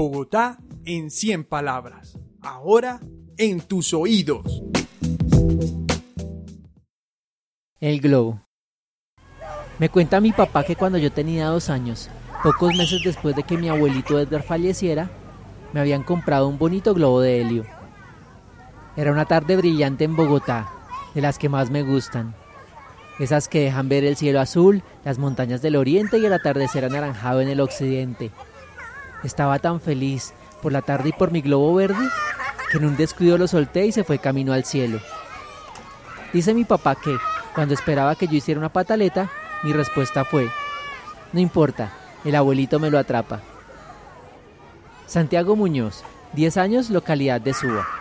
Bogotá en 100 palabras. Ahora en tus oídos. El globo. Me cuenta mi papá que cuando yo tenía dos años, pocos meses después de que mi abuelito Edgar falleciera, me habían comprado un bonito globo de helio. Era una tarde brillante en Bogotá, de las que más me gustan. Esas que dejan ver el cielo azul, las montañas del oriente y el atardecer anaranjado en el occidente. Estaba tan feliz por la tarde y por mi globo verde que en un descuido lo solté y se fue camino al cielo. Dice mi papá que, cuando esperaba que yo hiciera una pataleta, mi respuesta fue, no importa, el abuelito me lo atrapa. Santiago Muñoz, 10 años, localidad de Suba.